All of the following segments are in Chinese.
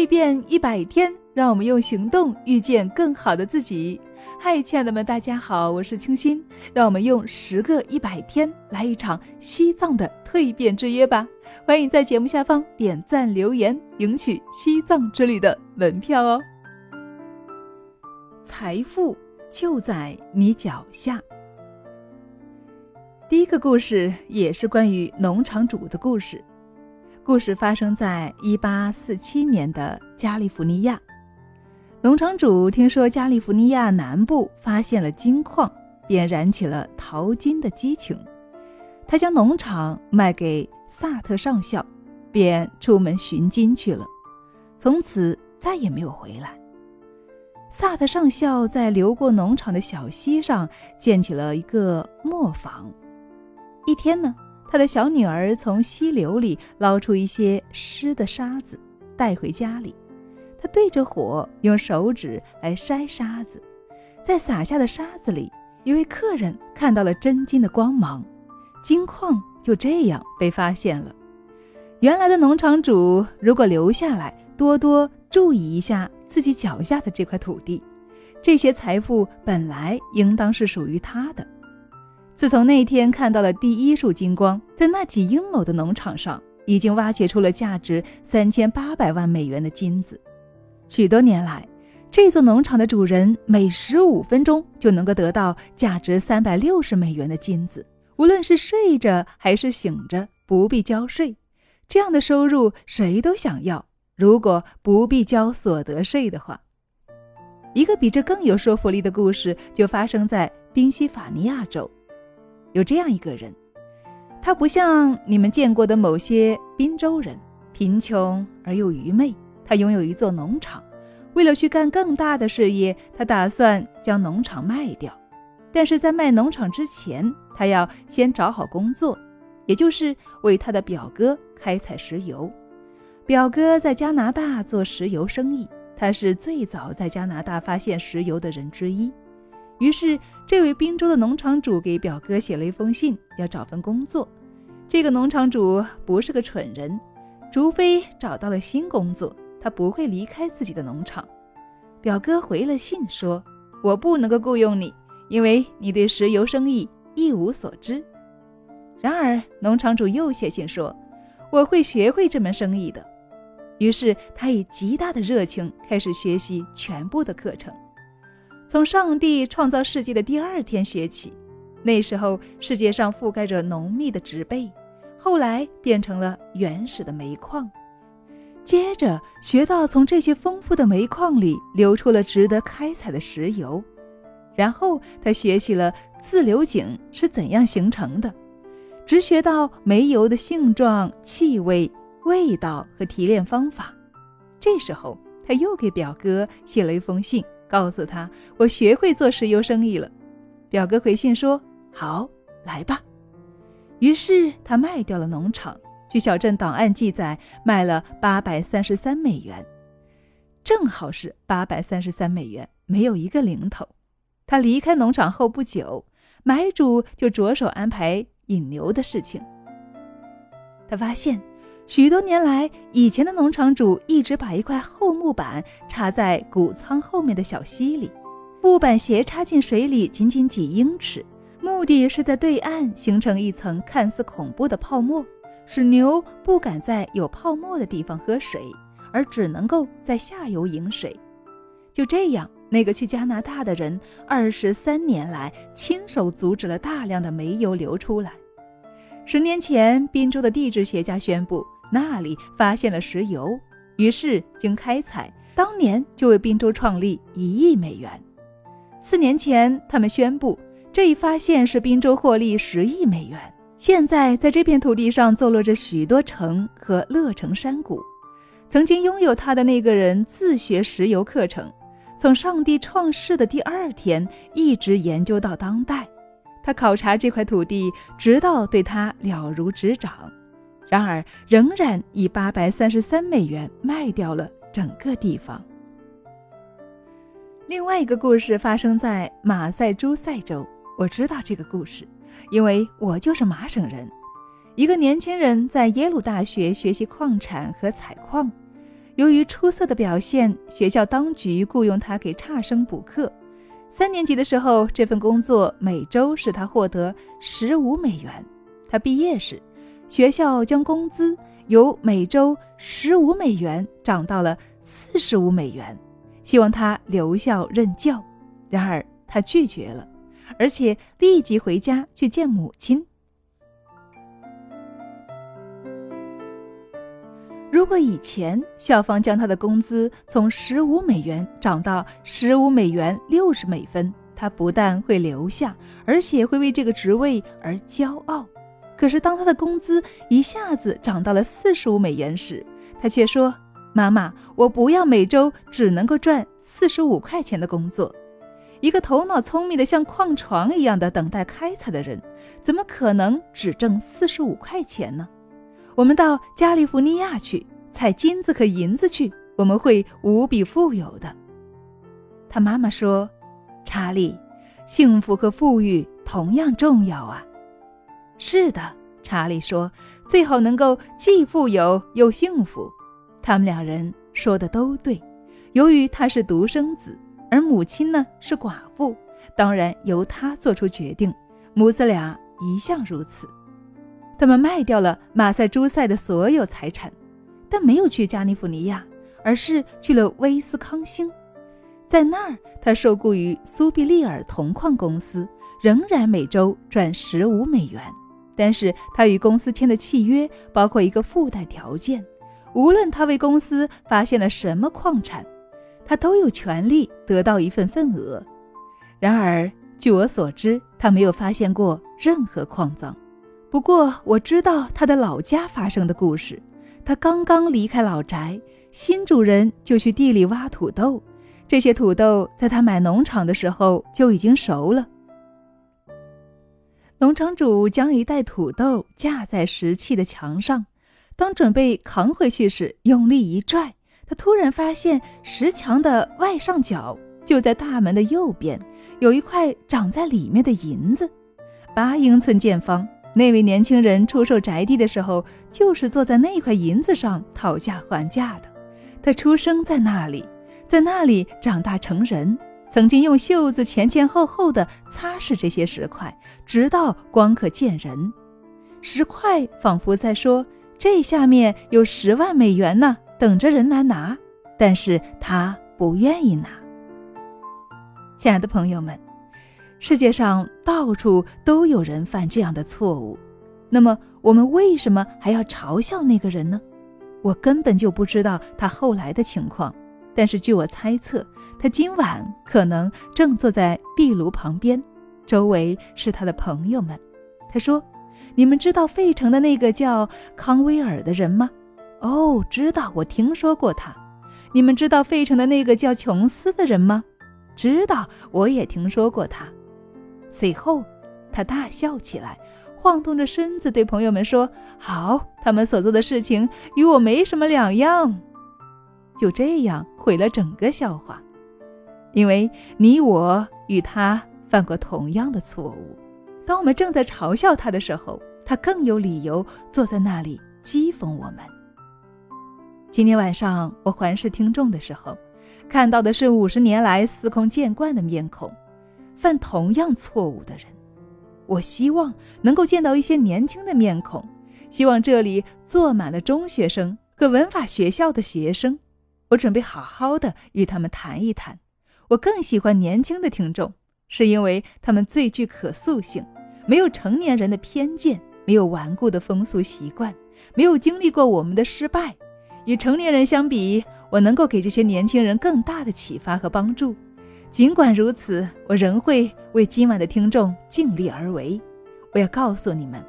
蜕变一百天，让我们用行动遇见更好的自己。嗨，亲爱的们，大家好，我是清新，让我们用十个一百天来一场西藏的蜕变之约吧！欢迎在节目下方点赞留言，赢取西藏之旅的门票哦。财富就在你脚下。第一个故事也是关于农场主的故事。故事发生在一八四七年的加利福尼亚。农场主听说加利福尼亚南部发现了金矿，便燃起了淘金的激情。他将农场卖给萨特上校，便出门寻金去了。从此再也没有回来。萨特上校在流过农场的小溪上建起了一个磨坊。一天呢。他的小女儿从溪流里捞出一些湿的沙子，带回家里。他对着火用手指来筛沙子，在撒下的沙子里，一位客人看到了真金的光芒，金矿就这样被发现了。原来的农场主如果留下来，多多注意一下自己脚下的这块土地，这些财富本来应当是属于他的。自从那天看到了第一束金光，在那几英亩的农场上，已经挖掘出了价值三千八百万美元的金子。许多年来，这座农场的主人每十五分钟就能够得到价值三百六十美元的金子，无论是睡着还是醒着，不必交税。这样的收入谁都想要。如果不必交所得税的话，一个比这更有说服力的故事就发生在宾夕法尼亚州。有这样一个人，他不像你们见过的某些滨州人，贫穷而又愚昧。他拥有一座农场，为了去干更大的事业，他打算将农场卖掉。但是在卖农场之前，他要先找好工作，也就是为他的表哥开采石油。表哥在加拿大做石油生意，他是最早在加拿大发现石油的人之一。于是，这位滨州的农场主给表哥写了一封信，要找份工作。这个农场主不是个蠢人，除非找到了新工作，他不会离开自己的农场。表哥回了信说：“我不能够雇佣你，因为你对石油生意一无所知。”然而，农场主又写信说：“我会学会这门生意的。”于是，他以极大的热情开始学习全部的课程。从上帝创造世界的第二天学起，那时候世界上覆盖着浓密的植被，后来变成了原始的煤矿。接着学到从这些丰富的煤矿里流出了值得开采的石油，然后他学习了自流井是怎样形成的，直学到煤油的性状、气味、味道和提炼方法。这时候他又给表哥写了一封信。告诉他，我学会做石油生意了。表哥回信说：“好，来吧。”于是他卖掉了农场，据小镇档案记载，卖了八百三十三美元，正好是八百三十三美元，没有一个零头。他离开农场后不久，买主就着手安排引牛的事情。他发现。许多年来，以前的农场主一直把一块厚木板插在谷仓后面的小溪里，木板斜插进水里仅仅几英尺，目的是在对岸形成一层看似恐怖的泡沫，使牛不敢在有泡沫的地方喝水，而只能够在下游饮水。就这样，那个去加拿大的人二十三年来亲手阻止了大量的煤油流出来。十年前，滨州的地质学家宣布。那里发现了石油，于是经开采，当年就为滨州创立一亿美元。四年前，他们宣布这一发现使滨州获利十亿美元。现在，在这片土地上坐落着许多城和乐城山谷。曾经拥有它的那个人自学石油课程，从上帝创世的第二天一直研究到当代。他考察这块土地，直到对它了如指掌。然而，仍然以八百三十三美元卖掉了整个地方。另外一个故事发生在马赛诸塞州，我知道这个故事，因为我就是马省人。一个年轻人在耶鲁大学学习矿产和采矿，由于出色的表现，学校当局雇佣他给差生补课。三年级的时候，这份工作每周使他获得十五美元。他毕业时，学校将工资由每周十五美元涨到了四十五美元，希望他留校任教。然而他拒绝了，而且立即回家去见母亲。如果以前校方将他的工资从十五美元涨到十五美元六十美分，他不但会留下，而且会为这个职位而骄傲。可是当他的工资一下子涨到了四十五美元时，他却说：“妈妈，我不要每周只能够赚四十五块钱的工作。一个头脑聪明的像矿床一样的等待开采的人，怎么可能只挣四十五块钱呢？”我们到加利福尼亚去采金子和银子去，我们会无比富有的。他妈妈说：“查理，幸福和富裕同样重要啊。”是的，查理说：“最好能够既富有又幸福。”他们两人说的都对。由于他是独生子，而母亲呢是寡妇，当然由他做出决定。母子俩一向如此。他们卖掉了马赛诸塞的所有财产，但没有去加利福尼亚，而是去了威斯康星。在那儿，他受雇于苏必利尔铜矿公司，仍然每周赚十五美元。但是他与公司签的契约包括一个附带条件：无论他为公司发现了什么矿产，他都有权利得到一份份额。然而，据我所知，他没有发现过任何矿藏。不过我知道他的老家发生的故事。他刚刚离开老宅，新主人就去地里挖土豆。这些土豆在他买农场的时候就已经熟了。农场主将一袋土豆架在石砌的墙上，当准备扛回去时，用力一拽，他突然发现石墙的外上角就在大门的右边，有一块长在里面的银子，八英寸见方。那位年轻人出售宅地的时候，就是坐在那块银子上讨价还价的。他出生在那里，在那里长大成人，曾经用袖子前前后后的擦拭这些石块，直到光可见人。石块仿佛在说：“这下面有十万美元呢，等着人来拿。”但是他不愿意拿。亲爱的朋友们。世界上到处都有人犯这样的错误，那么我们为什么还要嘲笑那个人呢？我根本就不知道他后来的情况，但是据我猜测，他今晚可能正坐在壁炉旁边，周围是他的朋友们。他说：“你们知道费城的那个叫康威尔的人吗？”“哦，知道，我听说过他。”“你们知道费城的那个叫琼斯的人吗？”“知道，我也听说过他。”随后，他大笑起来，晃动着身子，对朋友们说：“好，他们所做的事情与我没什么两样。”就这样毁了整个笑话，因为你我与他犯过同样的错误。当我们正在嘲笑他的时候，他更有理由坐在那里讥讽我们。今天晚上我环视听众的时候，看到的是五十年来司空见惯的面孔。犯同样错误的人，我希望能够见到一些年轻的面孔，希望这里坐满了中学生和文法学校的学生。我准备好好的与他们谈一谈。我更喜欢年轻的听众，是因为他们最具可塑性，没有成年人的偏见，没有顽固的风俗习惯，没有经历过我们的失败。与成年人相比，我能够给这些年轻人更大的启发和帮助。尽管如此，我仍会为今晚的听众尽力而为。我要告诉你们，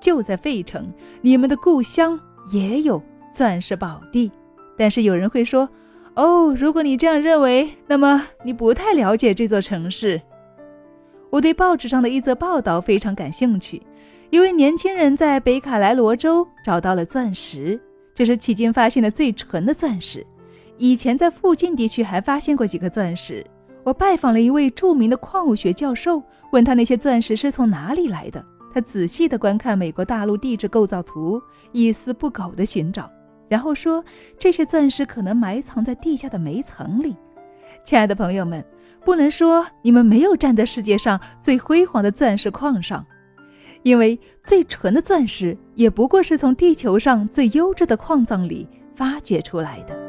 就在费城，你们的故乡也有钻石宝地。但是有人会说：“哦，如果你这样认为，那么你不太了解这座城市。”我对报纸上的一则报道非常感兴趣。一位年轻人在北卡莱罗州找到了钻石，这是迄今发现的最纯的钻石。以前在附近地区还发现过几个钻石。我拜访了一位著名的矿物学教授，问他那些钻石是从哪里来的。他仔细地观看美国大陆地质构造图，一丝不苟地寻找。然后说这些钻石可能埋藏在地下的煤层里。亲爱的朋友们，不能说你们没有站在世界上最辉煌的钻石矿上，因为最纯的钻石也不过是从地球上最优质的矿藏里发掘出来的。